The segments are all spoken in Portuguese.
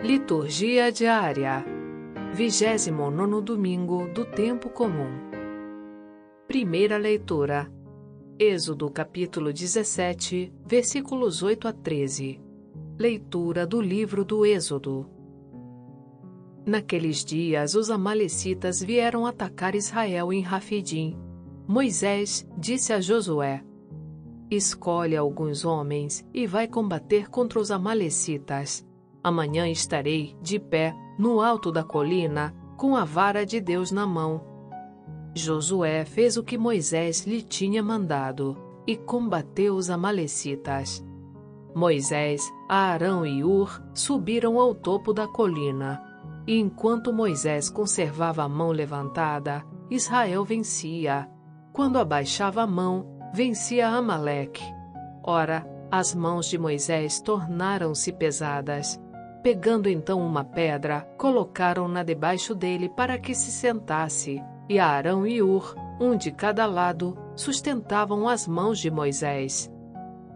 Liturgia diária. 29 domingo do tempo comum. Primeira leitura. Êxodo capítulo 17, versículos 8 a 13. Leitura do livro do Êxodo. Naqueles dias os amalecitas vieram atacar Israel em Rafidim. Moisés disse a Josué: Escolhe alguns homens e vai combater contra os amalecitas Amanhã estarei de pé no alto da colina com a vara de Deus na mão. Josué fez o que Moisés lhe tinha mandado e combateu os Amalecitas. Moisés, Arão e Ur subiram ao topo da colina, e enquanto Moisés conservava a mão levantada, Israel vencia. Quando abaixava a mão, vencia Amaleque. Ora, as mãos de Moisés tornaram-se pesadas Pegando então uma pedra, colocaram-na debaixo dele para que se sentasse, e Arão e Ur, um de cada lado, sustentavam as mãos de Moisés.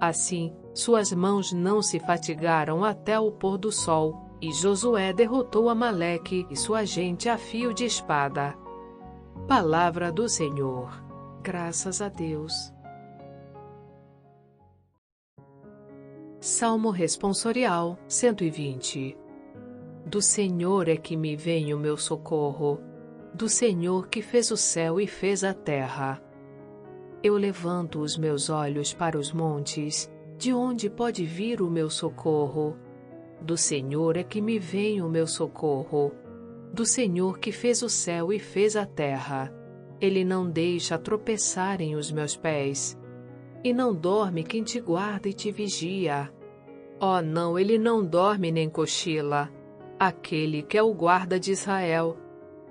Assim, suas mãos não se fatigaram até o pôr do sol, e Josué derrotou Amaleque e sua gente a fio de espada. Palavra do Senhor. Graças a Deus. Salmo Responsorial 120 Do Senhor é que me vem o meu socorro, do Senhor que fez o céu e fez a terra. Eu levanto os meus olhos para os montes, de onde pode vir o meu socorro? Do Senhor é que me vem o meu socorro, do Senhor que fez o céu e fez a terra. Ele não deixa tropeçarem os meus pés e não dorme quem te guarda e te vigia. Oh, não, ele não dorme nem cochila. Aquele que é o guarda de Israel.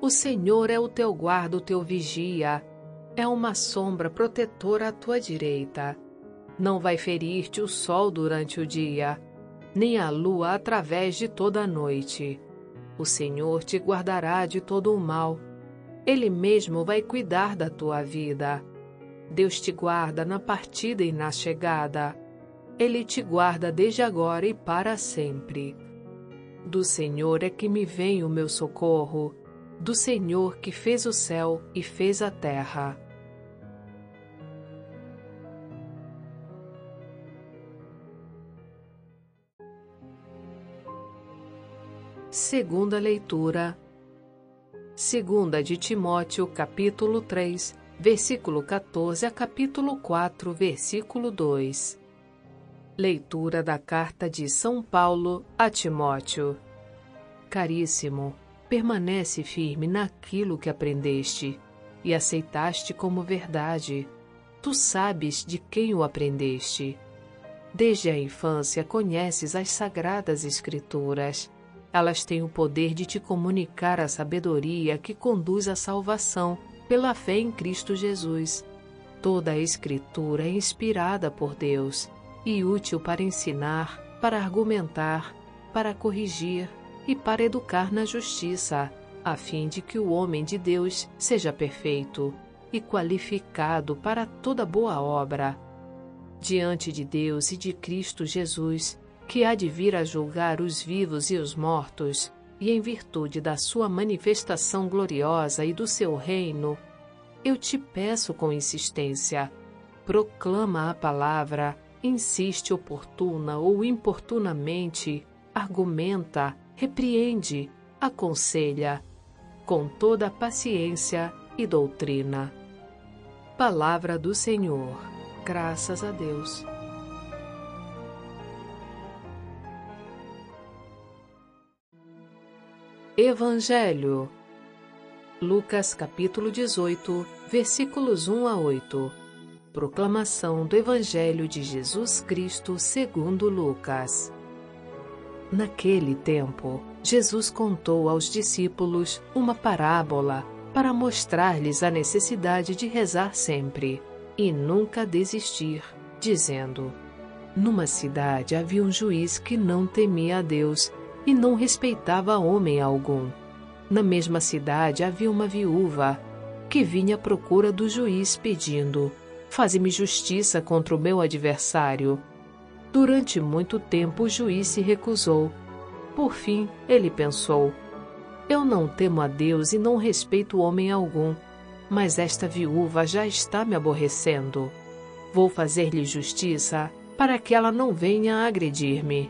O Senhor é o teu guarda, o teu vigia. É uma sombra protetora à tua direita. Não vai ferir-te o sol durante o dia, nem a lua através de toda a noite. O Senhor te guardará de todo o mal. Ele mesmo vai cuidar da tua vida. Deus te guarda na partida e na chegada. Ele te guarda desde agora e para sempre. Do Senhor é que me vem o meu socorro, do Senhor que fez o céu e fez a terra. Segunda leitura. Segunda de Timóteo, capítulo 3, versículo 14 a capítulo 4, versículo 2. Leitura da carta de São Paulo a Timóteo. Caríssimo, permanece firme naquilo que aprendeste e aceitaste como verdade. Tu sabes de quem o aprendeste. Desde a infância conheces as sagradas Escrituras. Elas têm o poder de te comunicar a sabedoria que conduz à salvação pela fé em Cristo Jesus. Toda a Escritura é inspirada por Deus e útil para ensinar, para argumentar, para corrigir e para educar na justiça, a fim de que o homem de Deus seja perfeito e qualificado para toda boa obra. Diante de Deus e de Cristo Jesus, que há de vir a julgar os vivos e os mortos, e em virtude da sua manifestação gloriosa e do seu reino, eu te peço com insistência, proclama a palavra, insiste oportuna ou importunamente, argumenta, repreende, aconselha, com toda paciência e doutrina. Palavra do Senhor. Graças a Deus. Evangelho. Lucas capítulo 18, versículos 1 a 8. Proclamação do Evangelho de Jesus Cristo segundo Lucas. Naquele tempo, Jesus contou aos discípulos uma parábola para mostrar-lhes a necessidade de rezar sempre e nunca desistir, dizendo: Numa cidade havia um juiz que não temia a Deus e não respeitava homem algum. Na mesma cidade havia uma viúva que vinha à procura do juiz pedindo: Faze-me justiça contra o meu adversário. Durante muito tempo o juiz se recusou. Por fim, ele pensou: Eu não temo a Deus e não respeito homem algum, mas esta viúva já está me aborrecendo. Vou fazer-lhe justiça para que ela não venha agredir-me.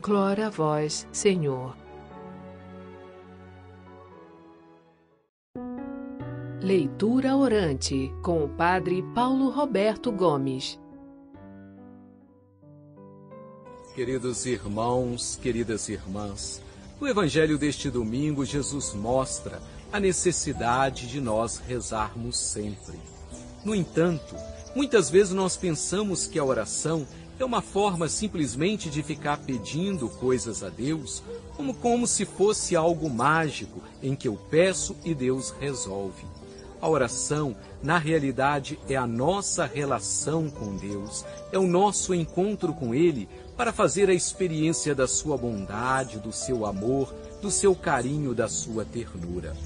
Glória a vós, Senhor. Leitura orante com o Padre Paulo Roberto Gomes. Queridos irmãos, queridas irmãs, no Evangelho deste domingo, Jesus mostra a necessidade de nós rezarmos sempre. No entanto, muitas vezes nós pensamos que a oração é uma forma simplesmente de ficar pedindo coisas a Deus, como, como se fosse algo mágico em que eu peço e Deus resolve. A oração, na realidade, é a nossa relação com Deus, é o nosso encontro com Ele para fazer a experiência da Sua bondade, do seu amor, do seu carinho, da sua ternura.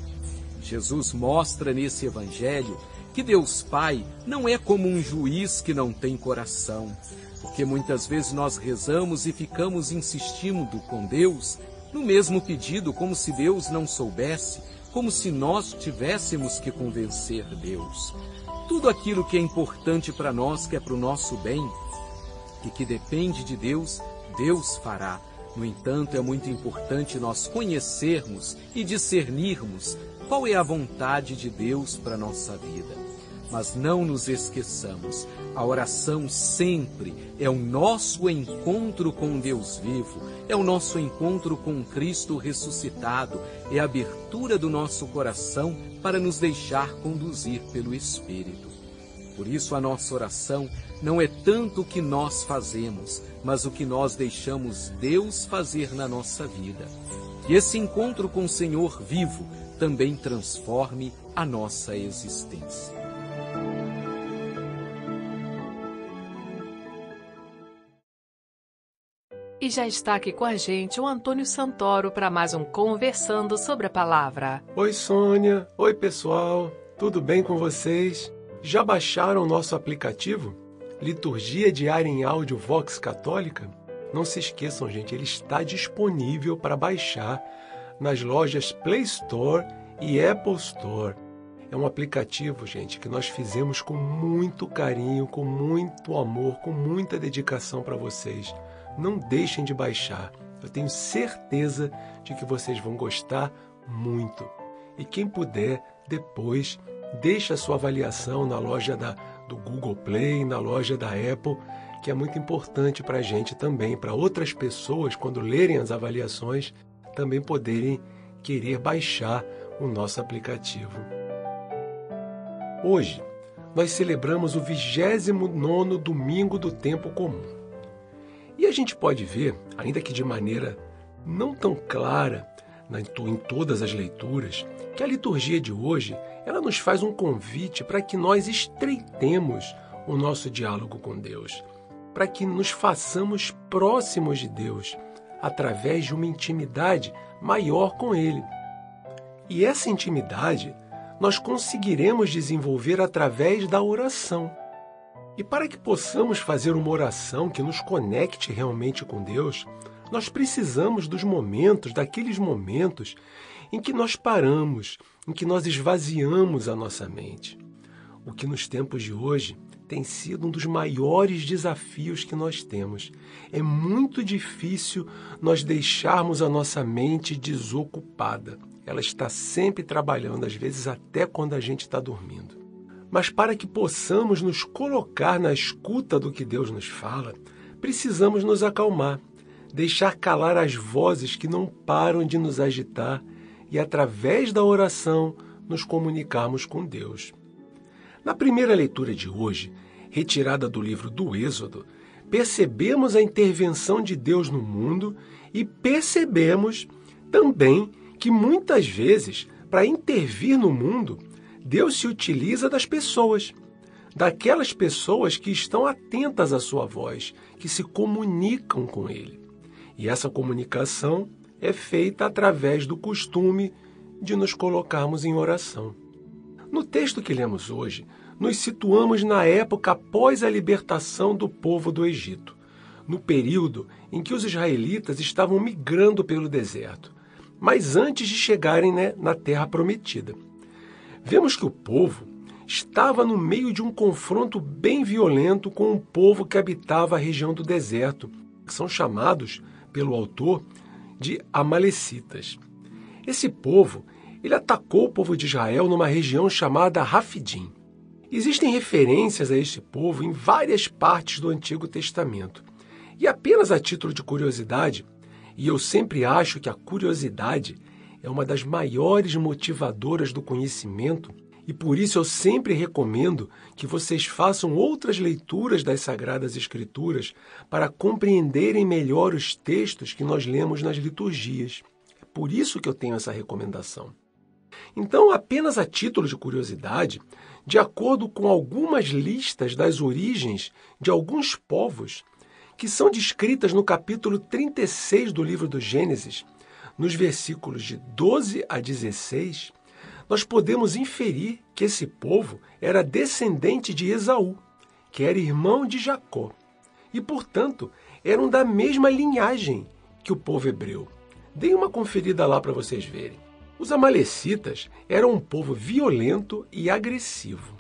Jesus mostra nesse Evangelho que Deus Pai não é como um juiz que não tem coração, porque muitas vezes nós rezamos e ficamos insistindo com Deus no mesmo pedido, como se Deus não soubesse como se nós tivéssemos que convencer Deus. Tudo aquilo que é importante para nós, que é para o nosso bem e que depende de Deus, Deus fará. No entanto, é muito importante nós conhecermos e discernirmos qual é a vontade de Deus para nossa vida. Mas não nos esqueçamos, a oração sempre é o nosso encontro com Deus vivo, é o nosso encontro com Cristo ressuscitado, é a abertura do nosso coração para nos deixar conduzir pelo Espírito. Por isso, a nossa oração não é tanto o que nós fazemos, mas o que nós deixamos Deus fazer na nossa vida. Que esse encontro com o Senhor vivo também transforme a nossa existência. E já está aqui com a gente o Antônio Santoro para mais um Conversando sobre a Palavra. Oi, Sônia. Oi, pessoal. Tudo bem com vocês? Já baixaram o nosso aplicativo? Liturgia Diária em Áudio Vox Católica? Não se esqueçam, gente, ele está disponível para baixar nas lojas Play Store e Apple Store. É um aplicativo, gente, que nós fizemos com muito carinho, com muito amor, com muita dedicação para vocês não deixem de baixar. Eu tenho certeza de que vocês vão gostar muito. E quem puder, depois, deixe a sua avaliação na loja da, do Google Play, na loja da Apple, que é muito importante para a gente também, para outras pessoas, quando lerem as avaliações, também poderem querer baixar o nosso aplicativo. Hoje, nós celebramos o 29 domingo do tempo comum. E a gente pode ver, ainda que de maneira não tão clara em todas as leituras, que a liturgia de hoje ela nos faz um convite para que nós estreitemos o nosso diálogo com Deus, para que nos façamos próximos de Deus através de uma intimidade maior com Ele. E essa intimidade nós conseguiremos desenvolver através da oração. E para que possamos fazer uma oração que nos conecte realmente com Deus, nós precisamos dos momentos, daqueles momentos em que nós paramos, em que nós esvaziamos a nossa mente. O que nos tempos de hoje tem sido um dos maiores desafios que nós temos. É muito difícil nós deixarmos a nossa mente desocupada. Ela está sempre trabalhando, às vezes até quando a gente está dormindo. Mas para que possamos nos colocar na escuta do que Deus nos fala, precisamos nos acalmar, deixar calar as vozes que não param de nos agitar e, através da oração, nos comunicarmos com Deus. Na primeira leitura de hoje, retirada do livro do Êxodo, percebemos a intervenção de Deus no mundo e percebemos também que muitas vezes, para intervir no mundo, Deus se utiliza das pessoas, daquelas pessoas que estão atentas à sua voz, que se comunicam com Ele. E essa comunicação é feita através do costume de nos colocarmos em oração. No texto que lemos hoje, nos situamos na época após a libertação do povo do Egito, no período em que os israelitas estavam migrando pelo deserto, mas antes de chegarem né, na terra prometida. Vemos que o povo estava no meio de um confronto bem violento com o povo que habitava a região do deserto, que são chamados pelo autor de Amalecitas. Esse povo, ele atacou o povo de Israel numa região chamada Rafidim. Existem referências a este povo em várias partes do Antigo Testamento. E apenas a título de curiosidade, e eu sempre acho que a curiosidade é uma das maiores motivadoras do conhecimento, e por isso eu sempre recomendo que vocês façam outras leituras das Sagradas Escrituras para compreenderem melhor os textos que nós lemos nas liturgias. É por isso que eu tenho essa recomendação. Então, apenas a título de curiosidade, de acordo com algumas listas das origens de alguns povos que são descritas no capítulo 36 do livro do Gênesis, nos versículos de 12 a 16, nós podemos inferir que esse povo era descendente de Esaú, que era irmão de Jacó, e, portanto, eram da mesma linhagem que o povo hebreu. Deem uma conferida lá para vocês verem. Os Amalecitas eram um povo violento e agressivo.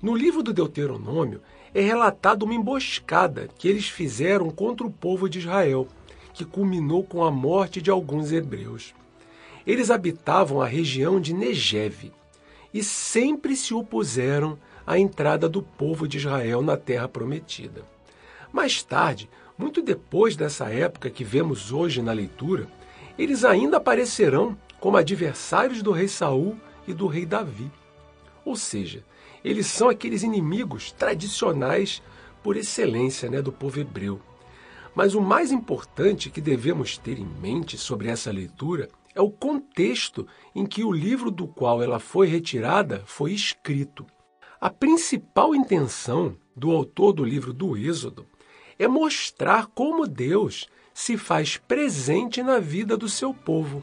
No livro do Deuteronômio é relatada uma emboscada que eles fizeram contra o povo de Israel, que culminou com a morte de alguns hebreus. Eles habitavam a região de Negeve e sempre se opuseram à entrada do povo de Israel na terra prometida. Mais tarde, muito depois dessa época que vemos hoje na leitura, eles ainda aparecerão como adversários do rei Saul e do rei Davi. Ou seja, eles são aqueles inimigos tradicionais por excelência né, do povo hebreu. Mas o mais importante que devemos ter em mente sobre essa leitura é o contexto em que o livro do qual ela foi retirada foi escrito. A principal intenção do autor do livro do Êxodo é mostrar como Deus se faz presente na vida do seu povo,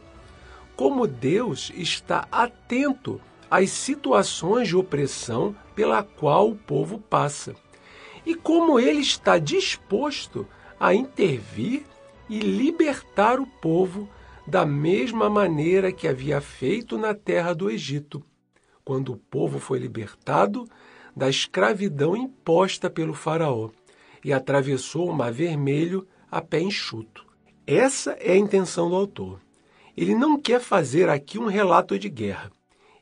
como Deus está atento às situações de opressão pela qual o povo passa e como ele está disposto a intervir e libertar o povo da mesma maneira que havia feito na terra do Egito, quando o povo foi libertado da escravidão imposta pelo Faraó e atravessou o Mar Vermelho a pé enxuto. Essa é a intenção do autor. Ele não quer fazer aqui um relato de guerra.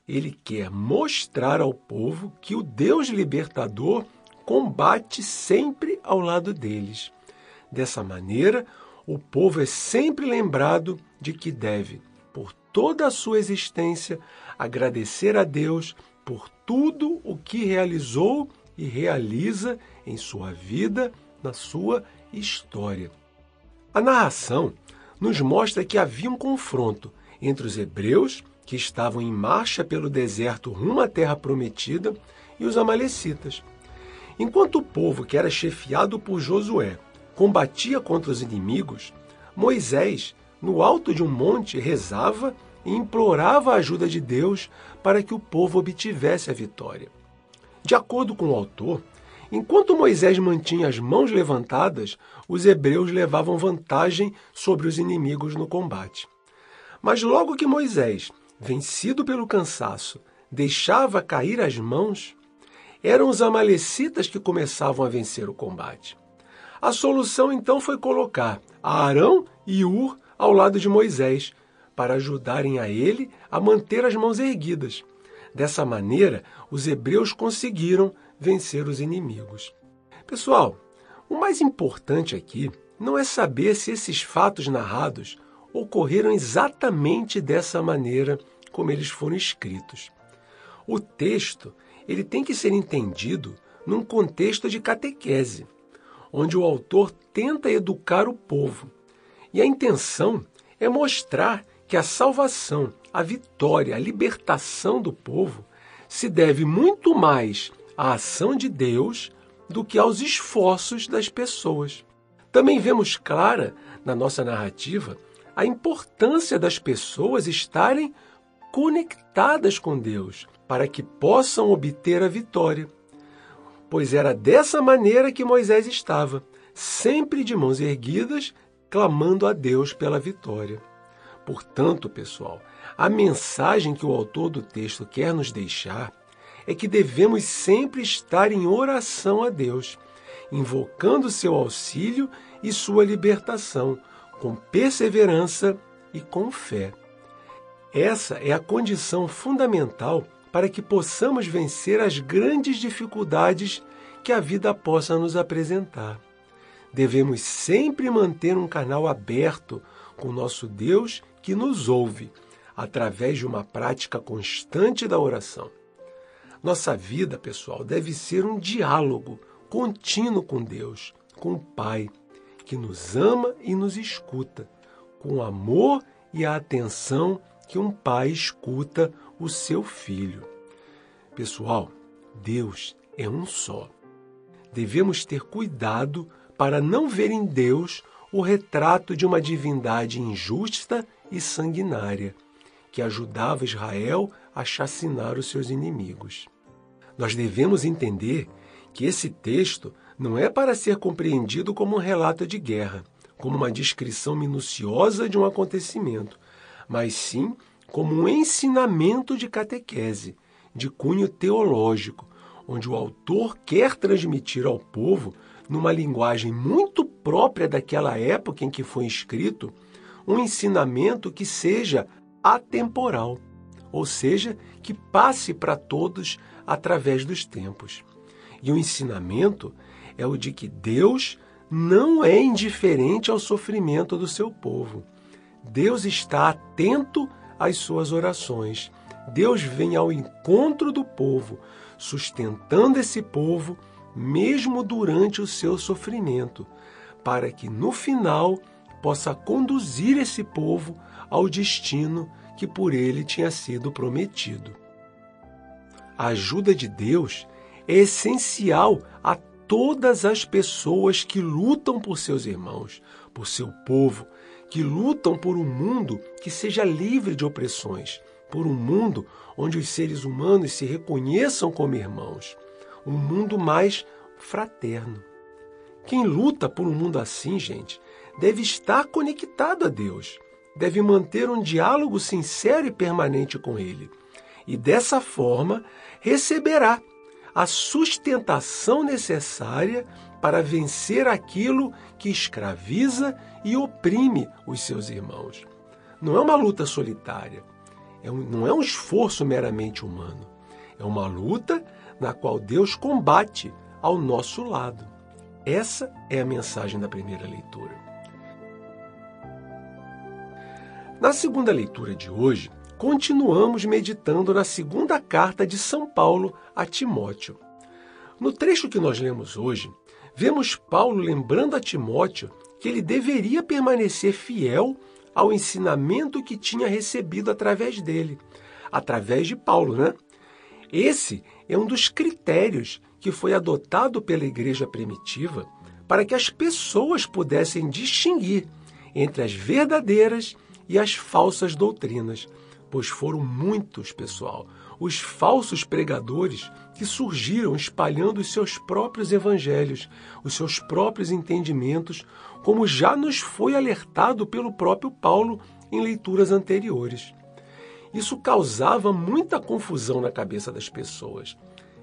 Ele quer mostrar ao povo que o Deus libertador combate sempre ao lado deles. Dessa maneira, o povo é sempre lembrado de que deve, por toda a sua existência, agradecer a Deus por tudo o que realizou e realiza em sua vida, na sua história. A narração nos mostra que havia um confronto entre os hebreus, que estavam em marcha pelo deserto rumo à terra prometida, e os amalecitas. Enquanto o povo, que era chefiado por Josué, combatia contra os inimigos, Moisés, no alto de um monte, rezava e implorava a ajuda de Deus para que o povo obtivesse a vitória. De acordo com o autor, enquanto Moisés mantinha as mãos levantadas, os hebreus levavam vantagem sobre os inimigos no combate. Mas logo que Moisés, vencido pelo cansaço, deixava cair as mãos, eram os amalecitas que começavam a vencer o combate. A solução então foi colocar Arão e Ur ao lado de Moisés, para ajudarem a ele a manter as mãos erguidas. Dessa maneira, os hebreus conseguiram vencer os inimigos. Pessoal, o mais importante aqui não é saber se esses fatos narrados ocorreram exatamente dessa maneira como eles foram escritos. O texto ele tem que ser entendido num contexto de catequese onde o autor tenta educar o povo. E a intenção é mostrar que a salvação, a vitória, a libertação do povo se deve muito mais à ação de Deus do que aos esforços das pessoas. Também vemos clara na nossa narrativa a importância das pessoas estarem conectadas com Deus para que possam obter a vitória. Pois era dessa maneira que Moisés estava, sempre de mãos erguidas, clamando a Deus pela vitória. Portanto, pessoal, a mensagem que o autor do texto quer nos deixar é que devemos sempre estar em oração a Deus, invocando seu auxílio e sua libertação, com perseverança e com fé. Essa é a condição fundamental para que possamos vencer as grandes dificuldades que a vida possa nos apresentar. Devemos sempre manter um canal aberto com nosso Deus que nos ouve, através de uma prática constante da oração. Nossa vida, pessoal, deve ser um diálogo contínuo com Deus, com o Pai, que nos ama e nos escuta, com o amor e a atenção que um pai escuta o seu filho. Pessoal, Deus é um só. Devemos ter cuidado para não ver em Deus o retrato de uma divindade injusta e sanguinária, que ajudava Israel a chacinar os seus inimigos. Nós devemos entender que esse texto não é para ser compreendido como um relato de guerra, como uma descrição minuciosa de um acontecimento, mas sim como um ensinamento de catequese, de cunho teológico, onde o autor quer transmitir ao povo, numa linguagem muito própria daquela época em que foi escrito, um ensinamento que seja atemporal, ou seja, que passe para todos através dos tempos. E o ensinamento é o de que Deus não é indiferente ao sofrimento do seu povo. Deus está atento às suas orações. Deus vem ao encontro do povo, sustentando esse povo mesmo durante o seu sofrimento, para que no final possa conduzir esse povo ao destino que por ele tinha sido prometido. A ajuda de Deus é essencial a todas as pessoas que lutam por seus irmãos, por seu povo, que lutam por um mundo que seja livre de opressões, por um mundo onde os seres humanos se reconheçam como irmãos, um mundo mais fraterno. Quem luta por um mundo assim, gente, deve estar conectado a Deus, deve manter um diálogo sincero e permanente com Ele. E dessa forma receberá a sustentação necessária para vencer aquilo que escraviza e oprime os seus irmãos. Não é uma luta solitária, é um, não é um esforço meramente humano. É uma luta na qual Deus combate ao nosso lado. Essa é a mensagem da primeira leitura. Na segunda leitura de hoje, continuamos meditando na segunda carta de São Paulo a Timóteo. No trecho que nós lemos hoje, vemos Paulo lembrando a Timóteo que ele deveria permanecer fiel ao ensinamento que tinha recebido através dele, através de Paulo, né? Esse é um dos critérios que foi adotado pela igreja primitiva para que as pessoas pudessem distinguir entre as verdadeiras e as falsas doutrinas, pois foram muitos, pessoal, os falsos pregadores que surgiram espalhando os seus próprios evangelhos, os seus próprios entendimentos, como já nos foi alertado pelo próprio Paulo em leituras anteriores. Isso causava muita confusão na cabeça das pessoas.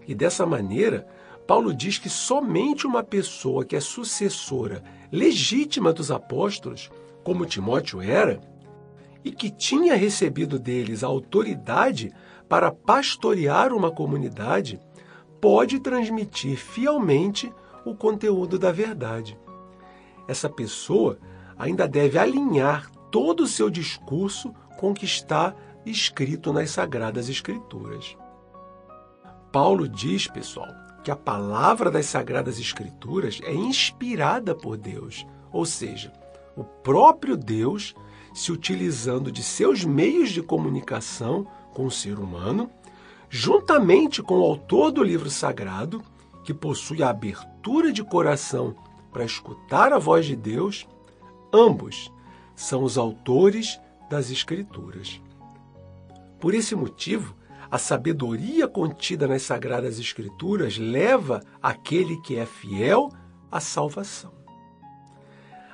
E dessa maneira, Paulo diz que somente uma pessoa que é sucessora legítima dos apóstolos, como Timóteo era, e que tinha recebido deles a autoridade para pastorear uma comunidade, pode transmitir fielmente o conteúdo da verdade. Essa pessoa ainda deve alinhar todo o seu discurso com o que está escrito nas Sagradas Escrituras. Paulo diz, pessoal, que a palavra das Sagradas Escrituras é inspirada por Deus, ou seja, o próprio Deus se utilizando de seus meios de comunicação com o ser humano, juntamente com o autor do livro sagrado, que possui a abertura de coração para escutar a voz de Deus, ambos são os autores das Escrituras. Por esse motivo, a sabedoria contida nas Sagradas Escrituras leva aquele que é fiel à salvação.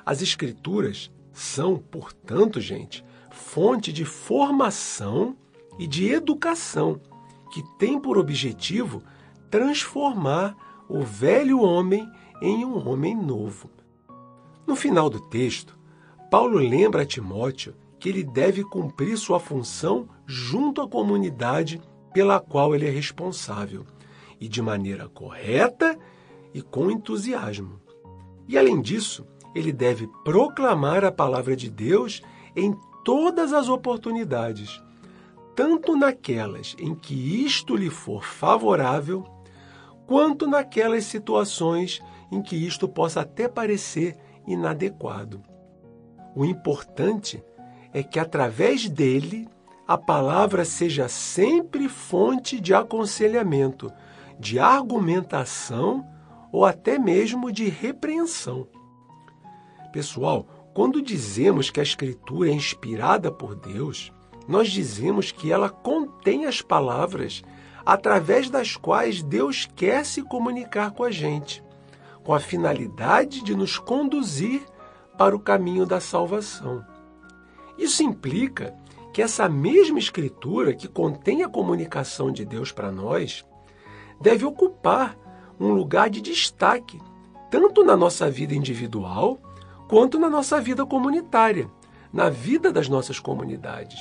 As Escrituras são, portanto, gente, fonte de formação e de educação que tem por objetivo transformar o velho homem em um homem novo. No final do texto, Paulo lembra a Timóteo que ele deve cumprir sua função junto à comunidade pela qual ele é responsável, e de maneira correta e com entusiasmo. E além disso, ele deve proclamar a palavra de Deus em todas as oportunidades, tanto naquelas em que isto lhe for favorável, quanto naquelas situações em que isto possa até parecer inadequado. O importante é que através dele a palavra seja sempre fonte de aconselhamento, de argumentação ou até mesmo de repreensão. Pessoal, quando dizemos que a Escritura é inspirada por Deus, nós dizemos que ela contém as palavras através das quais Deus quer se comunicar com a gente, com a finalidade de nos conduzir para o caminho da salvação. Isso implica que essa mesma Escritura que contém a comunicação de Deus para nós deve ocupar um lugar de destaque, tanto na nossa vida individual quanto na nossa vida comunitária, na vida das nossas comunidades.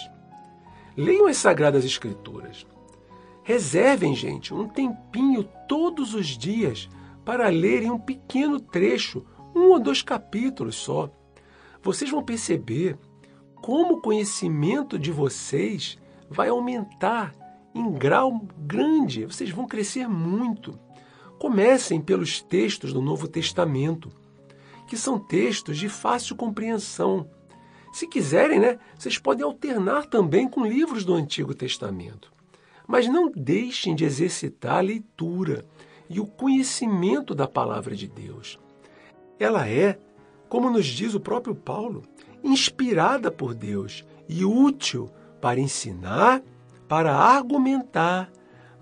Leiam as Sagradas Escrituras. Reservem, gente, um tempinho todos os dias para lerem um pequeno trecho, um ou dois capítulos só. Vocês vão perceber como o conhecimento de vocês vai aumentar em grau grande, vocês vão crescer muito. Comecem pelos textos do Novo Testamento que são textos de fácil compreensão. Se quiserem, né, vocês podem alternar também com livros do Antigo Testamento. Mas não deixem de exercitar a leitura e o conhecimento da palavra de Deus. Ela é, como nos diz o próprio Paulo, inspirada por Deus e útil para ensinar, para argumentar,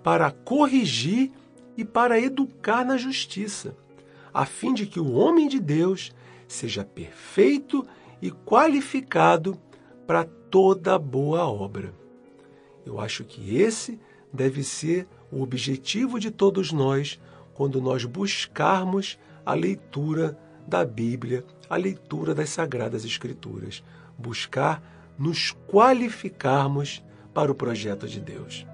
para corrigir e para educar na justiça a fim de que o homem de Deus seja perfeito e qualificado para toda boa obra. Eu acho que esse deve ser o objetivo de todos nós quando nós buscarmos a leitura da Bíblia, a leitura das Sagradas Escrituras. Buscar nos qualificarmos para o projeto de Deus.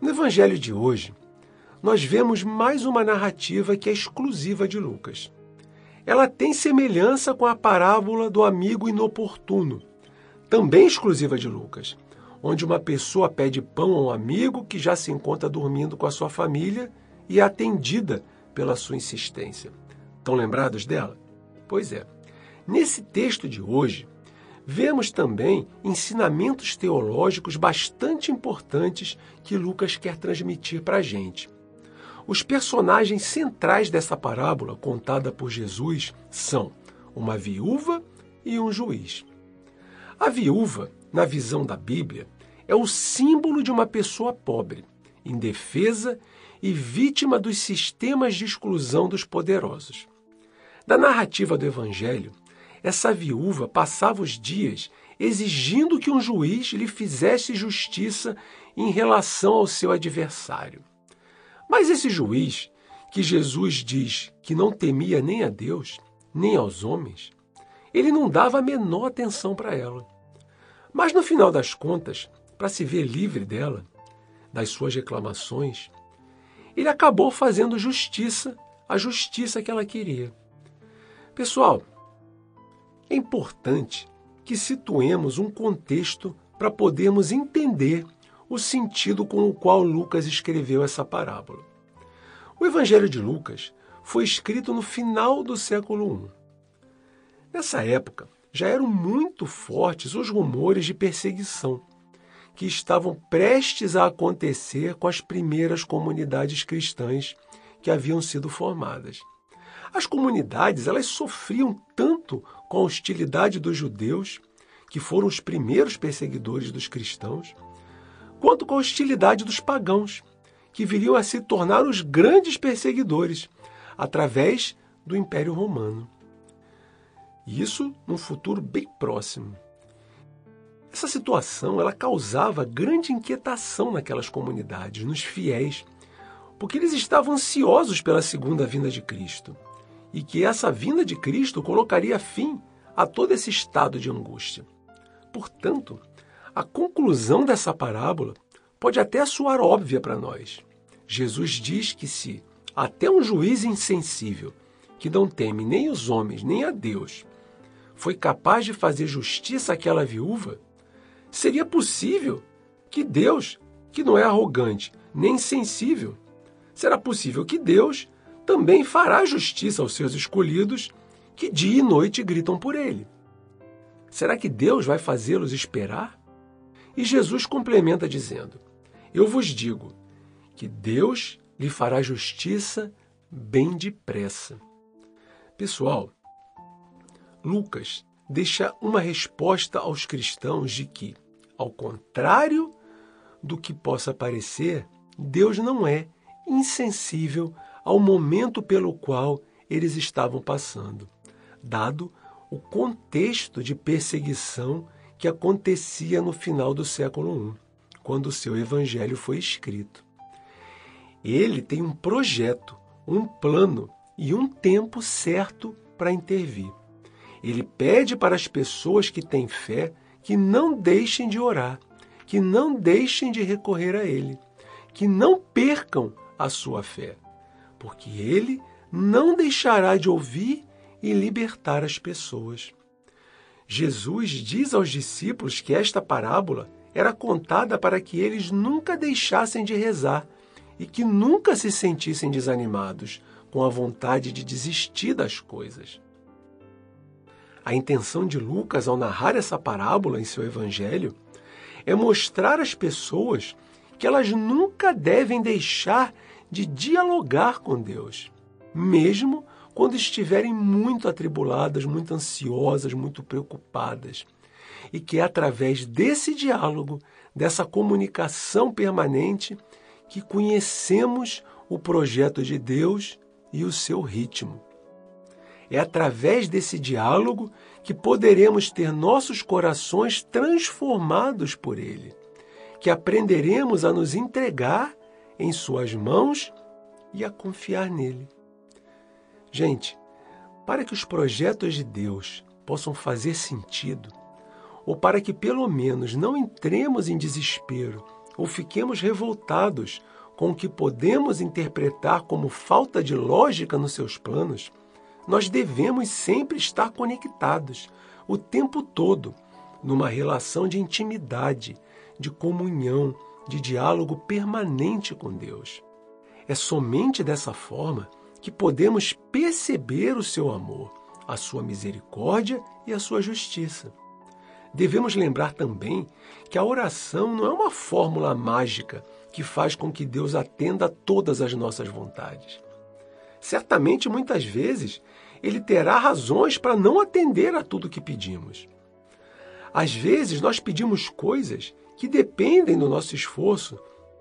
No Evangelho de hoje, nós vemos mais uma narrativa que é exclusiva de Lucas. Ela tem semelhança com a parábola do amigo inoportuno, também exclusiva de Lucas, onde uma pessoa pede pão a um amigo que já se encontra dormindo com a sua família e é atendida pela sua insistência. Estão lembrados dela? Pois é. Nesse texto de hoje, vemos também ensinamentos teológicos bastante importantes que Lucas quer transmitir para a gente. Os personagens centrais dessa parábola contada por Jesus são uma viúva e um juiz. A viúva, na visão da Bíblia, é o símbolo de uma pessoa pobre, indefesa e vítima dos sistemas de exclusão dos poderosos. Da narrativa do Evangelho, essa viúva passava os dias exigindo que um juiz lhe fizesse justiça em relação ao seu adversário. Mas esse juiz, que Jesus diz que não temia nem a Deus, nem aos homens, ele não dava a menor atenção para ela. Mas no final das contas, para se ver livre dela, das suas reclamações, ele acabou fazendo justiça, a justiça que ela queria. Pessoal, é importante que situemos um contexto para podermos entender o sentido com o qual Lucas escreveu essa parábola. O Evangelho de Lucas foi escrito no final do século I, Nessa época, já eram muito fortes os rumores de perseguição que estavam prestes a acontecer com as primeiras comunidades cristãs que haviam sido formadas. As comunidades elas sofriam tanto com a hostilidade dos judeus, que foram os primeiros perseguidores dos cristãos, quanto com a hostilidade dos pagãos, que viriam a se tornar os grandes perseguidores através do Império Romano. Isso num futuro bem próximo. Essa situação ela causava grande inquietação naquelas comunidades, nos fiéis, porque eles estavam ansiosos pela segunda vinda de Cristo e que essa vinda de Cristo colocaria fim a todo esse estado de angústia. Portanto, a conclusão dessa parábola pode até soar óbvia para nós. Jesus diz que se até um juiz insensível, que não teme nem os homens nem a Deus, foi capaz de fazer justiça àquela viúva, seria possível que Deus, que não é arrogante nem insensível, será possível que Deus também fará justiça aos seus escolhidos que dia e noite gritam por ele. Será que Deus vai fazê-los esperar? E Jesus complementa dizendo: Eu vos digo que Deus lhe fará justiça bem depressa. Pessoal, Lucas deixa uma resposta aos cristãos de que, ao contrário do que possa parecer, Deus não é insensível ao momento pelo qual eles estavam passando, dado o contexto de perseguição que acontecia no final do século I, quando o seu evangelho foi escrito. Ele tem um projeto, um plano e um tempo certo para intervir. Ele pede para as pessoas que têm fé que não deixem de orar, que não deixem de recorrer a Ele, que não percam a sua fé, porque Ele não deixará de ouvir e libertar as pessoas. Jesus diz aos discípulos que esta parábola era contada para que eles nunca deixassem de rezar e que nunca se sentissem desanimados, com a vontade de desistir das coisas. A intenção de Lucas ao narrar essa parábola em seu evangelho é mostrar às pessoas que elas nunca devem deixar de dialogar com Deus, mesmo quando estiverem muito atribuladas, muito ansiosas, muito preocupadas. E que é através desse diálogo, dessa comunicação permanente, que conhecemos o projeto de Deus e o seu ritmo. É através desse diálogo que poderemos ter nossos corações transformados por Ele, que aprenderemos a nos entregar em Suas mãos e a confiar nele. Gente, para que os projetos de Deus possam fazer sentido, ou para que pelo menos não entremos em desespero ou fiquemos revoltados com o que podemos interpretar como falta de lógica nos seus planos, nós devemos sempre estar conectados o tempo todo numa relação de intimidade, de comunhão, de diálogo permanente com Deus. É somente dessa forma que podemos perceber o seu amor, a sua misericórdia e a sua justiça. Devemos lembrar também que a oração não é uma fórmula mágica que faz com que Deus atenda a todas as nossas vontades. Certamente, muitas vezes, Ele terá razões para não atender a tudo que pedimos. Às vezes, nós pedimos coisas que dependem do nosso esforço,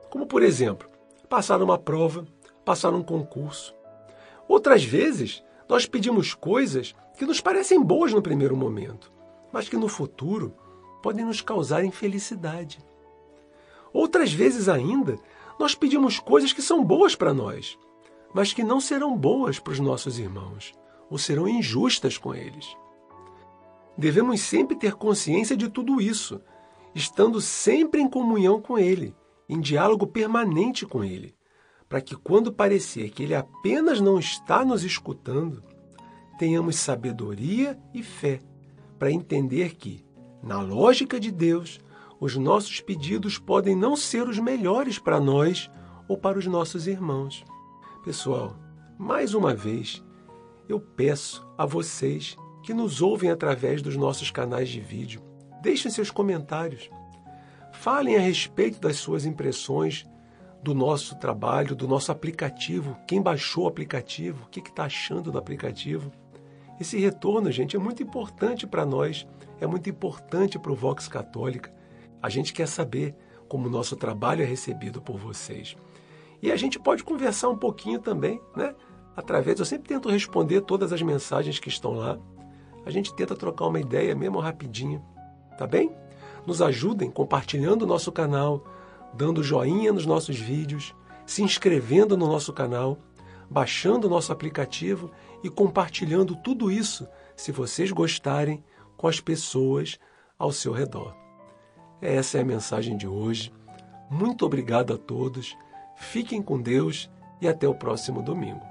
como, por exemplo, passar uma prova, passar um concurso. Outras vezes, nós pedimos coisas que nos parecem boas no primeiro momento, mas que no futuro podem nos causar infelicidade. Outras vezes ainda, nós pedimos coisas que são boas para nós, mas que não serão boas para os nossos irmãos, ou serão injustas com eles. Devemos sempre ter consciência de tudo isso, estando sempre em comunhão com Ele, em diálogo permanente com Ele, para que, quando parecer que Ele apenas não está nos escutando, tenhamos sabedoria e fé para entender que, na lógica de Deus, os nossos pedidos podem não ser os melhores para nós ou para os nossos irmãos. Pessoal, mais uma vez, eu peço a vocês que nos ouvem através dos nossos canais de vídeo. Deixem seus comentários. Falem a respeito das suas impressões do nosso trabalho, do nosso aplicativo. Quem baixou o aplicativo, o que está achando do aplicativo. Esse retorno, gente, é muito importante para nós, é muito importante para o Vox Católica. A gente quer saber como o nosso trabalho é recebido por vocês. E a gente pode conversar um pouquinho também, né? Através, eu sempre tento responder todas as mensagens que estão lá. A gente tenta trocar uma ideia mesmo rapidinho, tá bem? Nos ajudem compartilhando o nosso canal, dando joinha nos nossos vídeos, se inscrevendo no nosso canal, baixando o nosso aplicativo e compartilhando tudo isso, se vocês gostarem, com as pessoas ao seu redor. Essa é a mensagem de hoje. Muito obrigado a todos. Fiquem com Deus e até o próximo domingo.